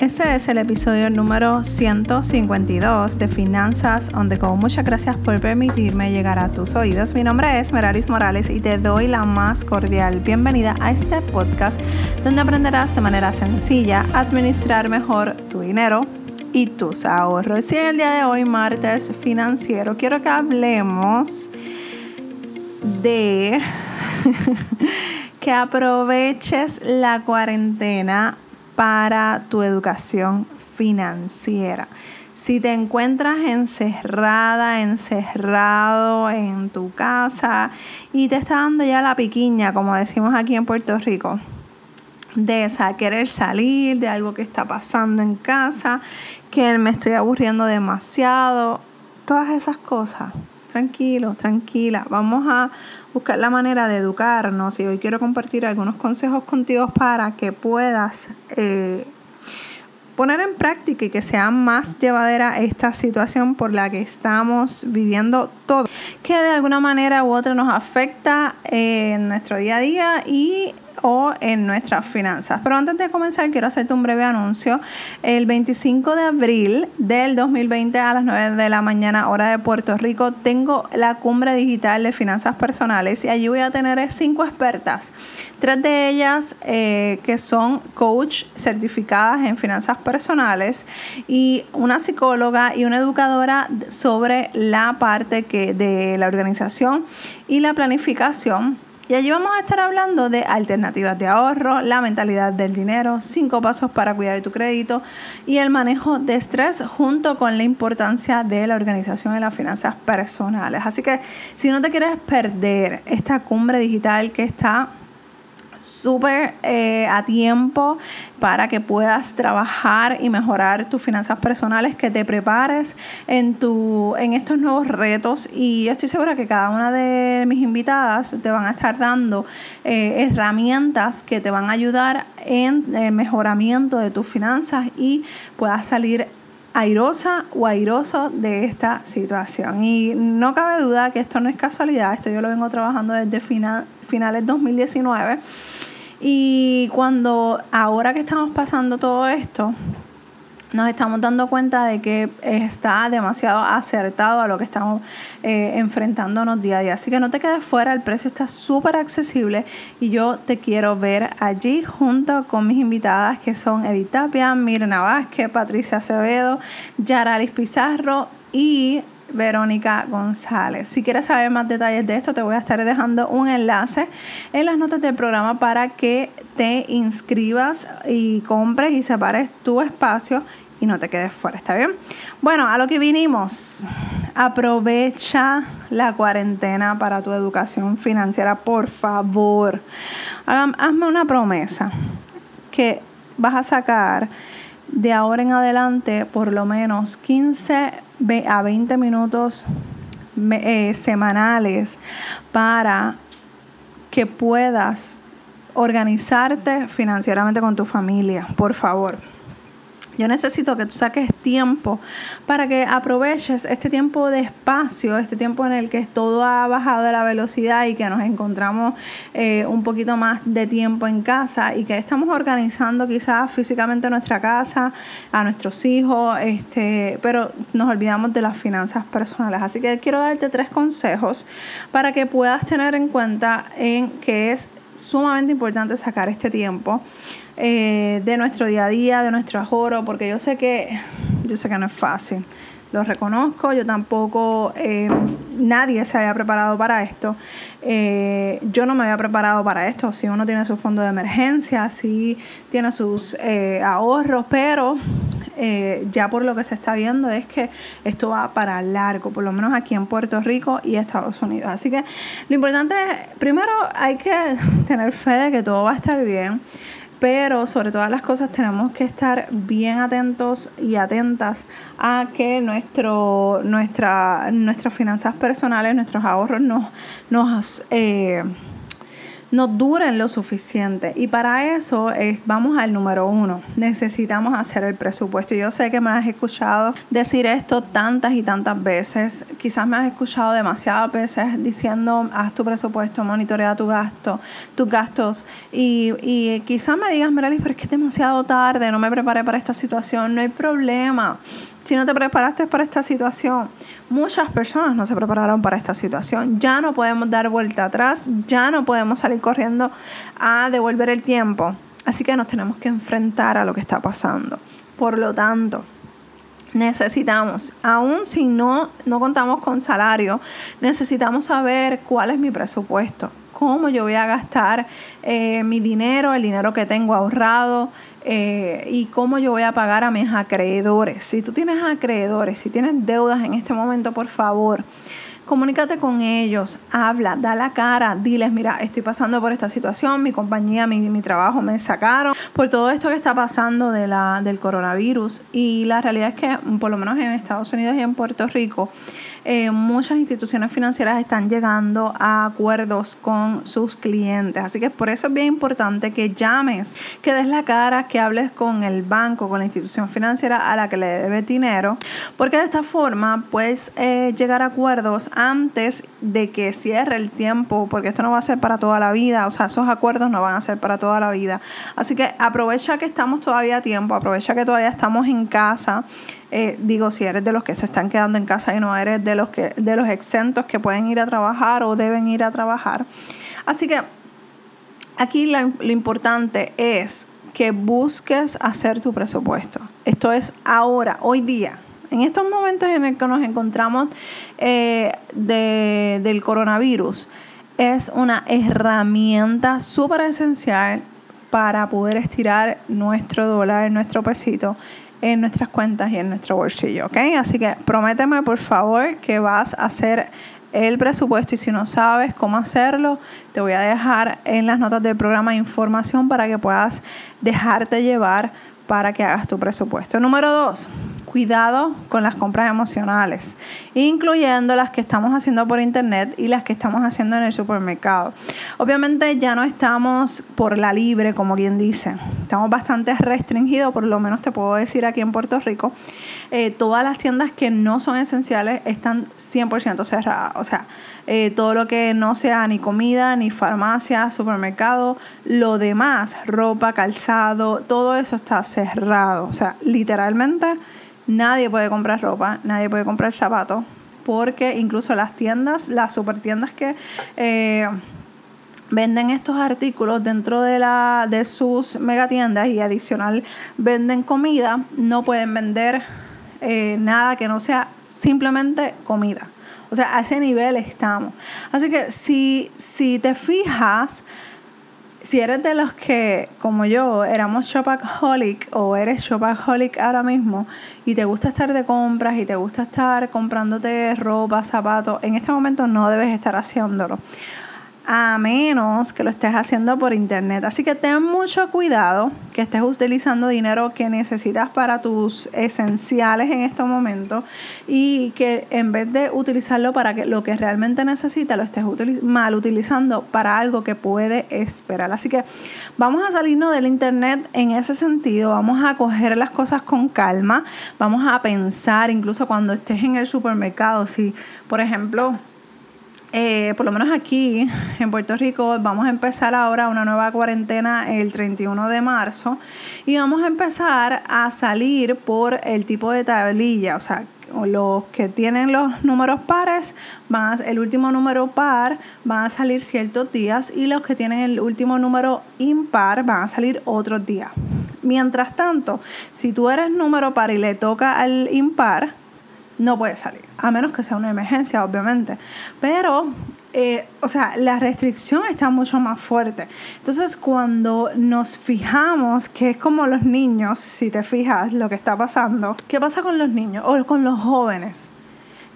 Este es el episodio número 152 de Finanzas on the. Muchas gracias por permitirme llegar a tus oídos. Mi nombre es Meralis Morales y te doy la más cordial bienvenida a este podcast donde aprenderás de manera sencilla a administrar mejor tu dinero y tus ahorros. Y el día de hoy, martes financiero, quiero que hablemos de que aproveches la cuarentena para tu educación financiera. Si te encuentras encerrada, encerrado en tu casa y te está dando ya la piquiña, como decimos aquí en Puerto Rico, de esa querer salir, de algo que está pasando en casa, que me estoy aburriendo demasiado, todas esas cosas. Tranquilo, tranquila. Vamos a buscar la manera de educarnos y hoy quiero compartir algunos consejos contigo para que puedas eh, poner en práctica y que sea más llevadera esta situación por la que estamos viviendo todo, que de alguna manera u otra nos afecta en nuestro día a día y o en nuestras finanzas. Pero antes de comenzar, quiero hacerte un breve anuncio. El 25 de abril del 2020 a las 9 de la mañana, hora de Puerto Rico, tengo la cumbre digital de finanzas personales y allí voy a tener cinco expertas. Tres de ellas eh, que son coach certificadas en finanzas personales y una psicóloga y una educadora sobre la parte que, de la organización y la planificación y allí vamos a estar hablando de alternativas de ahorro, la mentalidad del dinero, cinco pasos para cuidar tu crédito y el manejo de estrés junto con la importancia de la organización y las finanzas personales. Así que si no te quieres perder esta cumbre digital que está súper eh, a tiempo para que puedas trabajar y mejorar tus finanzas personales, que te prepares en, tu, en estos nuevos retos. Y estoy segura que cada una de mis invitadas te van a estar dando eh, herramientas que te van a ayudar en el mejoramiento de tus finanzas y puedas salir airosa o airoso de esta situación. Y no cabe duda que esto no es casualidad, esto yo lo vengo trabajando desde final, finales 2019. Y cuando ahora que estamos pasando todo esto, nos estamos dando cuenta de que está demasiado acertado a lo que estamos eh, enfrentándonos día a día. Así que no te quedes fuera, el precio está súper accesible y yo te quiero ver allí junto con mis invitadas que son Edith Tapia, Mirna Vázquez, Patricia Acevedo, Yaralis Pizarro y Verónica González. Si quieres saber más detalles de esto, te voy a estar dejando un enlace en las notas del programa para que te inscribas y compres y separes tu espacio y no te quedes fuera, ¿está bien? Bueno, a lo que vinimos. Aprovecha la cuarentena para tu educación financiera, por favor. Hazme una promesa que vas a sacar de ahora en adelante por lo menos 15 a 20 minutos eh, semanales para que puedas organizarte financieramente con tu familia, por favor. Yo necesito que tú saques tiempo para que aproveches este tiempo de espacio, este tiempo en el que todo ha bajado de la velocidad y que nos encontramos eh, un poquito más de tiempo en casa y que estamos organizando quizás físicamente nuestra casa, a nuestros hijos, este, pero nos olvidamos de las finanzas personales. Así que quiero darte tres consejos para que puedas tener en cuenta en que es sumamente importante sacar este tiempo eh, de nuestro día a día, de nuestro ahorro, porque yo sé que, yo sé que no es fácil. Lo reconozco, yo tampoco, eh, nadie se había preparado para esto. Eh, yo no me había preparado para esto. Si uno tiene su fondo de emergencia, si tiene sus ahorros, pero ya por lo que se está viendo es que esto va para largo, por lo menos aquí en Puerto Rico y Estados Unidos. Así que lo importante es, primero hay que tener fe de que todo va a estar bien pero sobre todas las cosas tenemos que estar bien atentos y atentas a que nuestro, nuestra, nuestras finanzas personales, nuestros ahorros nos, nos, eh, no duren lo suficiente. Y para eso es, vamos al número uno. Necesitamos hacer el presupuesto. Yo sé que me has escuchado decir esto tantas y tantas veces. Quizás me has escuchado demasiadas veces diciendo, haz tu presupuesto, monitorea tu gasto, tus gastos. Y, y quizás me digas, Merali, pero es que es demasiado tarde, no me preparé para esta situación. No hay problema si no te preparaste para esta situación. Muchas personas no se prepararon para esta situación. Ya no podemos dar vuelta atrás, ya no podemos salir corriendo a devolver el tiempo. Así que nos tenemos que enfrentar a lo que está pasando. Por lo tanto, necesitamos, aún si no, no contamos con salario, necesitamos saber cuál es mi presupuesto, cómo yo voy a gastar eh, mi dinero, el dinero que tengo ahorrado eh, y cómo yo voy a pagar a mis acreedores. Si tú tienes acreedores, si tienes deudas en este momento, por favor, comunícate con ellos, habla, da la cara, diles, mira, estoy pasando por esta situación, mi compañía, mi, mi trabajo me sacaron por todo esto que está pasando de la, del coronavirus. Y la realidad es que, por lo menos en Estados Unidos y en Puerto Rico, eh, muchas instituciones financieras están llegando a acuerdos con sus clientes. Así que por eso es bien importante que llames, que des la cara, que hables con el banco, con la institución financiera a la que le debe dinero, porque de esta forma puedes eh, llegar a acuerdos antes de que cierre el tiempo, porque esto no va a ser para toda la vida, o sea, esos acuerdos no van a ser para toda la vida. Así que aprovecha que estamos todavía a tiempo, aprovecha que todavía estamos en casa eh, digo, si eres de los que se están quedando en casa y no eres de los, que, de los exentos que pueden ir a trabajar o deben ir a trabajar. Así que aquí lo importante es que busques hacer tu presupuesto. Esto es ahora, hoy día. En estos momentos en el que nos encontramos eh, del coronavirus, es una herramienta súper esencial para poder estirar nuestro dólar, nuestro pesito en nuestras cuentas y en nuestro bolsillo, ¿ok? Así que prométeme por favor que vas a hacer el presupuesto y si no sabes cómo hacerlo, te voy a dejar en las notas del programa información para que puedas dejarte llevar para que hagas tu presupuesto. Número dos, cuidado con las compras emocionales, incluyendo las que estamos haciendo por internet y las que estamos haciendo en el supermercado. Obviamente ya no estamos por la libre, como quien dice. Estamos bastante restringidos, por lo menos te puedo decir aquí en Puerto Rico. Eh, todas las tiendas que no son esenciales están 100% cerradas. O sea, eh, todo lo que no sea ni comida, ni farmacia, supermercado, lo demás, ropa, calzado, todo eso está cerrado. O sea, literalmente Nadie puede comprar ropa, nadie puede comprar zapatos, porque incluso las tiendas, las super tiendas que eh, venden estos artículos dentro de, la, de sus megatiendas y adicional venden comida, no pueden vender eh, nada que no sea simplemente comida. O sea, a ese nivel estamos. Así que si, si te fijas, si eres de los que, como yo, éramos shopaholic o eres shopaholic ahora mismo y te gusta estar de compras y te gusta estar comprándote ropa, zapatos, en este momento no debes estar haciéndolo a menos que lo estés haciendo por internet. Así que ten mucho cuidado que estés utilizando dinero que necesitas para tus esenciales en estos momentos y que en vez de utilizarlo para que lo que realmente necesitas, lo estés mal utilizando para algo que puede esperar. Así que vamos a salirnos del internet en ese sentido, vamos a coger las cosas con calma, vamos a pensar incluso cuando estés en el supermercado, si por ejemplo eh, por lo menos aquí en Puerto Rico, vamos a empezar ahora una nueva cuarentena el 31 de marzo y vamos a empezar a salir por el tipo de tablilla, o sea, los que tienen los números pares, van el último número par van a salir ciertos días y los que tienen el último número impar van a salir otros días. Mientras tanto, si tú eres número par y le toca al impar, no puede salir, a menos que sea una emergencia, obviamente. Pero, eh, o sea, la restricción está mucho más fuerte. Entonces, cuando nos fijamos, que es como los niños, si te fijas lo que está pasando, ¿qué pasa con los niños o con los jóvenes?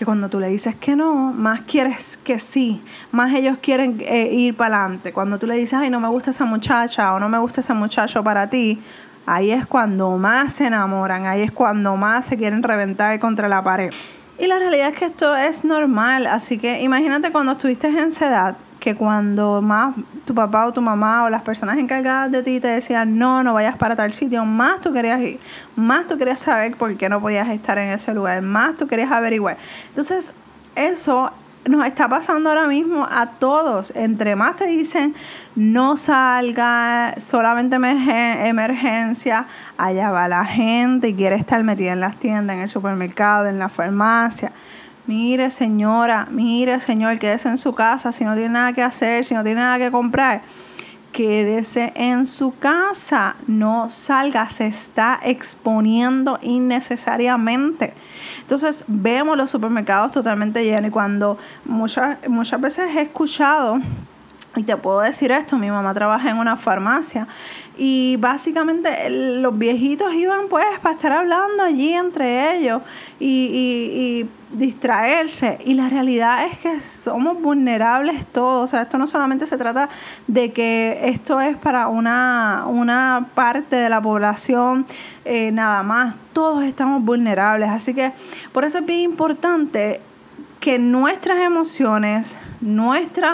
que cuando tú le dices que no, más quieres que sí, más ellos quieren eh, ir para adelante. Cuando tú le dices, ay, no me gusta esa muchacha o no me gusta ese muchacho para ti, ahí es cuando más se enamoran, ahí es cuando más se quieren reventar contra la pared. Y la realidad es que esto es normal, así que imagínate cuando estuviste en esa edad, que cuando más tu papá o tu mamá o las personas encargadas de ti te decían no, no vayas para tal sitio, más tú querías ir, más tú querías saber por qué no podías estar en ese lugar, más tú querías averiguar. Entonces, eso nos está pasando ahora mismo a todos. Entre más te dicen no salga, solamente emergencia, allá va la gente y quiere estar metida en las tiendas, en el supermercado, en la farmacia. Mire, señora, mire, señor, quédese en su casa si no tiene nada que hacer, si no tiene nada que comprar. Quédese en su casa, no salga, se está exponiendo innecesariamente. Entonces vemos los supermercados totalmente llenos y cuando muchas, muchas veces he escuchado y te puedo decir esto, mi mamá trabaja en una farmacia y básicamente los viejitos iban pues para estar hablando allí entre ellos y, distraerse. Y la realidad es que somos vulnerables todos. O sea, esto no solamente se trata de que esto es para una, una parte de la población eh, nada más. Todos estamos vulnerables. Así que por eso es bien importante que nuestras emociones, nuestro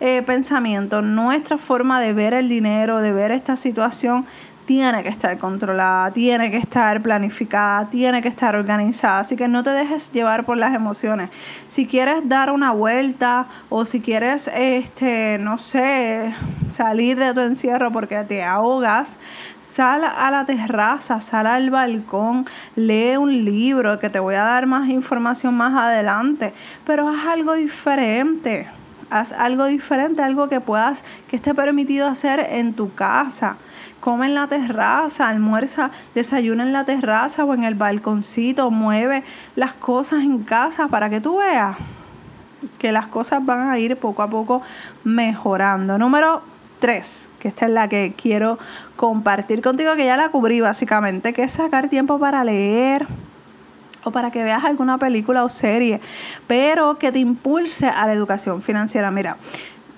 eh, pensamiento, nuestra forma de ver el dinero, de ver esta situación, tiene que estar controlada, tiene que estar planificada, tiene que estar organizada. Así que no te dejes llevar por las emociones. Si quieres dar una vuelta o si quieres, este, no sé, salir de tu encierro porque te ahogas, sal a la terraza, sal al balcón, lee un libro que te voy a dar más información más adelante, pero haz algo diferente. Haz algo diferente, algo que puedas, que esté permitido hacer en tu casa come en la terraza, almuerza, desayuna en la terraza o en el balconcito, mueve las cosas en casa para que tú veas que las cosas van a ir poco a poco mejorando. Número 3, que esta es la que quiero compartir contigo, que ya la cubrí básicamente, que es sacar tiempo para leer o para que veas alguna película o serie, pero que te impulse a la educación financiera. Mira,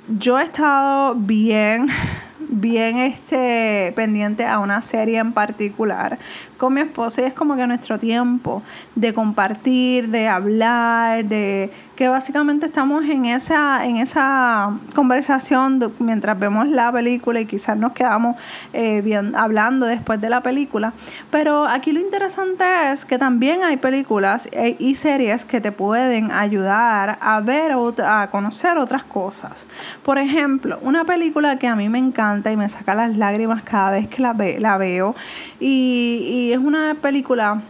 yo he estado bien bien este, pendiente a una serie en particular con mi esposo y es como que nuestro tiempo de compartir, de hablar, de que básicamente estamos en esa, en esa conversación mientras vemos la película y quizás nos quedamos eh, bien, hablando después de la película. Pero aquí lo interesante es que también hay películas e, y series que te pueden ayudar a ver o a conocer otras cosas. Por ejemplo, una película que a mí me encanta y me saca las lágrimas cada vez que la, ve, la veo y es una película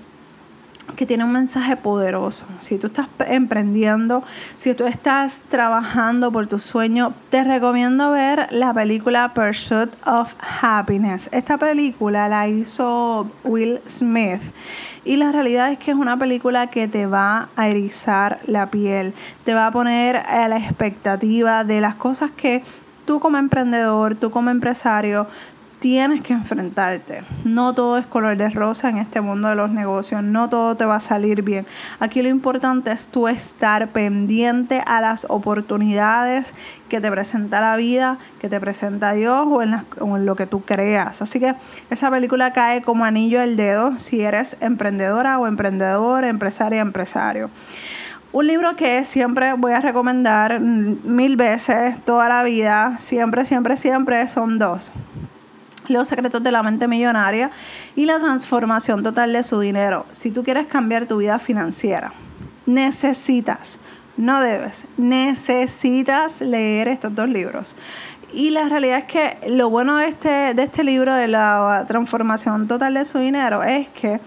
que tiene un mensaje poderoso. Si tú estás emprendiendo, si tú estás trabajando por tu sueño, te recomiendo ver la película Pursuit of Happiness. Esta película la hizo Will Smith y la realidad es que es una película que te va a erizar la piel, te va a poner a la expectativa de las cosas que tú como emprendedor, tú como empresario, tienes que enfrentarte. No todo es color de rosa en este mundo de los negocios, no todo te va a salir bien. Aquí lo importante es tú estar pendiente a las oportunidades que te presenta la vida, que te presenta Dios o en, lo que tú creas. Así que esa película cae como anillo al dedo si eres emprendedora o emprendedor, empresaria, empresario. Un libro que siempre voy a recomendar mil veces, toda la vida, siempre, siempre, siempre, son dos. Los secretos de la mente millonaria y la transformación total de su dinero. Si tú quieres cambiar tu vida financiera, necesitas, no debes, necesitas leer estos dos libros. Y la realidad es que lo bueno de este, de este libro de la transformación total de su dinero es que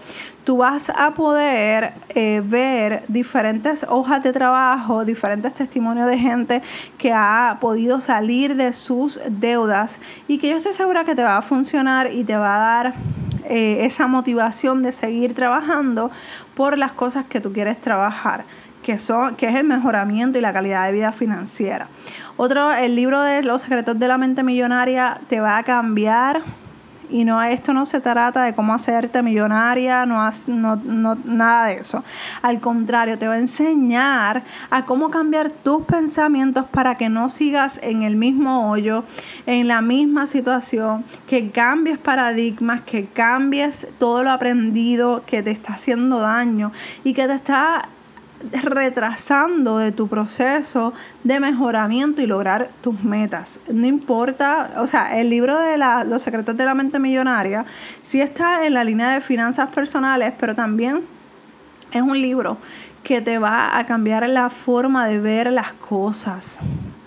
tú vas a poder eh, ver diferentes hojas de trabajo, diferentes testimonios de gente que ha podido salir de sus deudas y que yo estoy segura que te va a funcionar y te va a dar eh, esa motivación de seguir trabajando por las cosas que tú quieres trabajar. Que, son, que es el mejoramiento y la calidad de vida financiera. Otro, el libro de Los secretos de la mente millonaria te va a cambiar y no esto no se trata de cómo hacerte millonaria, no, no, nada de eso. Al contrario, te va a enseñar a cómo cambiar tus pensamientos para que no sigas en el mismo hoyo, en la misma situación, que cambies paradigmas, que cambies todo lo aprendido que te está haciendo daño y que te está retrasando de tu proceso de mejoramiento y lograr tus metas. No importa, o sea, el libro de Los secretos de la mente millonaria sí está en la línea de finanzas personales, pero también es un libro que te va a cambiar la forma de ver las cosas.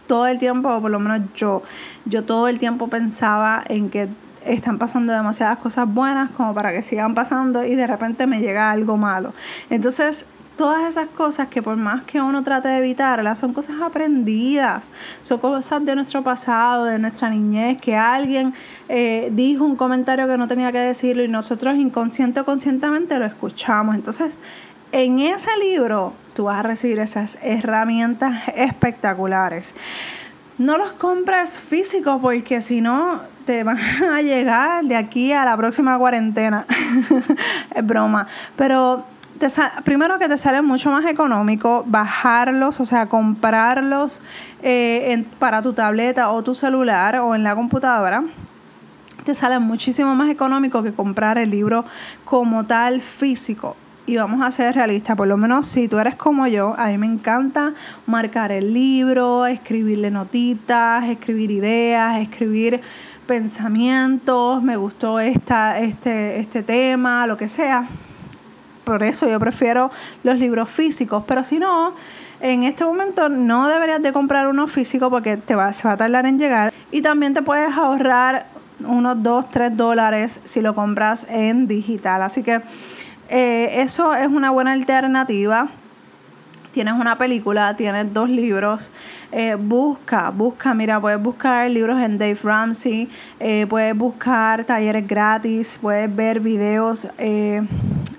Todo el tiempo, por lo menos yo, yo todo el tiempo pensaba en que están pasando demasiadas cosas buenas como para que sigan pasando y de repente me llega algo malo. Entonces, todas esas cosas que por más que uno trate de evitarlas, son cosas aprendidas, son cosas de nuestro pasado, de nuestra niñez, que alguien eh, dijo un comentario que no tenía que decirlo y nosotros inconsciente o conscientemente lo escuchamos. Entonces, en ese libro tú vas a recibir esas herramientas espectaculares. No los compres físicos porque si no te van a llegar de aquí a la próxima cuarentena. es broma. Pero primero que te sale mucho más económico bajarlos, o sea, comprarlos eh, para tu tableta o tu celular o en la computadora te sale muchísimo más económico que comprar el libro como tal físico. Y vamos a ser realistas, por lo menos si tú eres como yo, a mí me encanta marcar el libro, escribirle notitas, escribir ideas, escribir pensamientos, me gustó esta, este, este tema, lo que sea por eso yo prefiero los libros físicos, pero si no, en este momento no deberías de comprar uno físico porque te va, se va a tardar en llegar y también te puedes ahorrar unos 2, 3 dólares si lo compras en digital. Así que eh, eso es una buena alternativa tienes una película, tienes dos libros, eh, busca, busca, mira, puedes buscar libros en Dave Ramsey, eh, puedes buscar talleres gratis, puedes ver videos,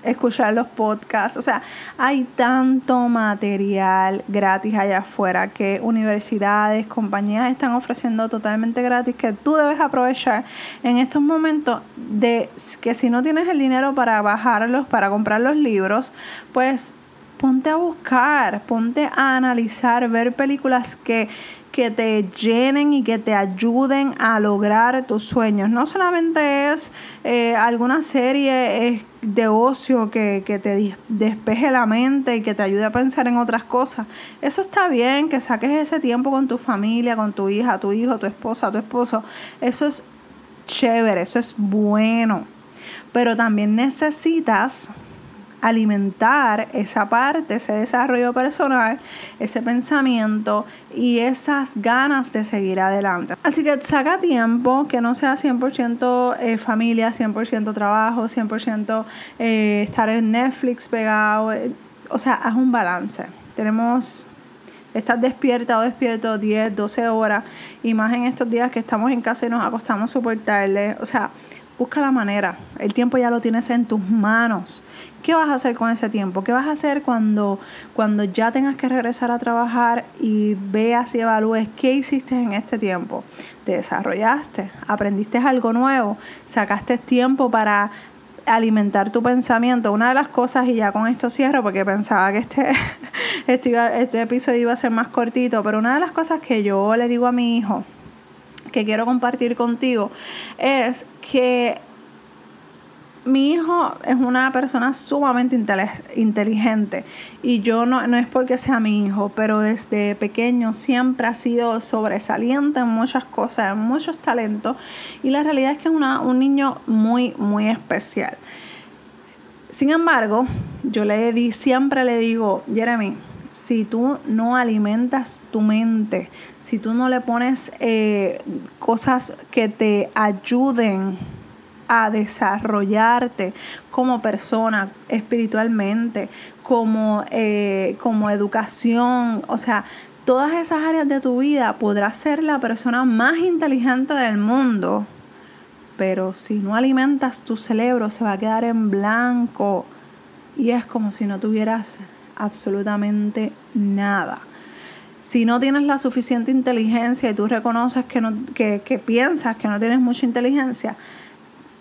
escuchar los podcasts, o sea, hay tanto material gratis allá afuera que universidades, compañías están ofreciendo totalmente gratis que tú debes aprovechar en estos momentos de que si no tienes el dinero para bajarlos, para comprar los libros, pues ponte a buscar, ponte a analizar, ver películas que, que te llenen y que te ayuden a lograr tus sueños. No solamente es eh, alguna serie de ocio que, que, te despeje la mente y que te ayude a pensar en otras cosas. Eso está bien, que saques ese tiempo con tu familia, con tu hija, tu hijo, tu esposa, tu esposo. Eso es chévere, eso es bueno. Pero también necesitas alimentar esa parte, ese desarrollo personal, ese pensamiento y esas ganas de seguir adelante. Así que saca tiempo, que no sea 100% eh, familia, 100% trabajo, 100% eh, estar en Netflix pegado. Eh, o sea, haz un balance. Tenemos estás despierta o despierto 10, 12 horas y más en estos días que estamos en casa y nos acostamos súper tarde. O sea, busca la manera. El tiempo ya lo tienes en tus manos. ¿Qué vas a hacer con ese tiempo? ¿Qué vas a hacer cuando, cuando ya tengas que regresar a trabajar y veas y evalúes qué hiciste en este tiempo? ¿Te desarrollaste? ¿Aprendiste algo nuevo? ¿Sacaste tiempo para alimentar tu pensamiento? Una de las cosas, y ya con esto cierro porque pensaba que este, este, este episodio iba a ser más cortito, pero una de las cosas que yo le digo a mi hijo, que quiero compartir contigo, es que mi hijo es una persona sumamente inteligente y yo no, no, es porque sea mi hijo, pero desde pequeño siempre ha sido sobresaliente en muchas cosas, en muchos talentos y la realidad es que es una, un niño muy, muy especial. Sin embargo, yo le di, siempre le digo, Jeremy, si tú no alimentas tu mente, si tú no le pones eh, cosas que te ayuden a desarrollarte como persona espiritualmente, como, eh, como educación, o sea, todas esas áreas de tu vida podrás ser la persona más inteligente del mundo, pero si no alimentas tu cerebro se va a quedar en blanco y es como si no tuvieras absolutamente nada. Si no tienes la suficiente inteligencia y tú reconoces que, no, que, que piensas que no tienes mucha inteligencia,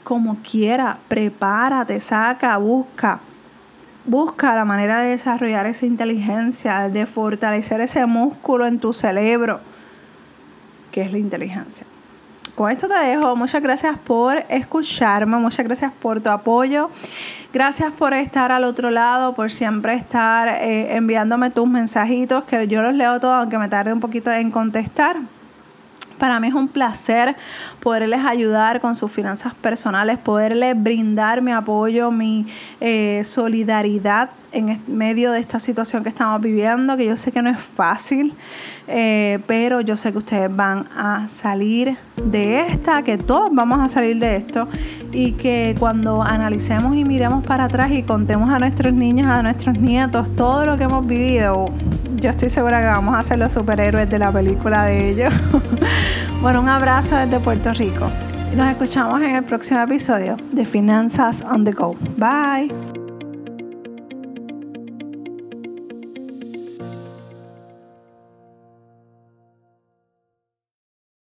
como quiera, prepárate, saca, busca. Busca la manera de desarrollar esa inteligencia, de fortalecer ese músculo en tu cerebro, que es la inteligencia. Con esto te dejo. Muchas gracias por escucharme, muchas gracias por tu apoyo. Gracias por estar al otro lado, por siempre estar eh, enviándome tus mensajitos, que yo los leo todos, aunque me tarde un poquito en contestar. Para mí es un placer poderles ayudar con sus finanzas personales, poderles brindar mi apoyo, mi eh, solidaridad en medio de esta situación que estamos viviendo, que yo sé que no es fácil, eh, pero yo sé que ustedes van a salir de esta, que todos vamos a salir de esto y que cuando analicemos y miremos para atrás y contemos a nuestros niños, a nuestros nietos, todo lo que hemos vivido, yo estoy segura que vamos a ser los superhéroes de la película de ellos. bueno, un abrazo desde Puerto Rico. Nos escuchamos en el próximo episodio de Finanzas on the Go. Bye.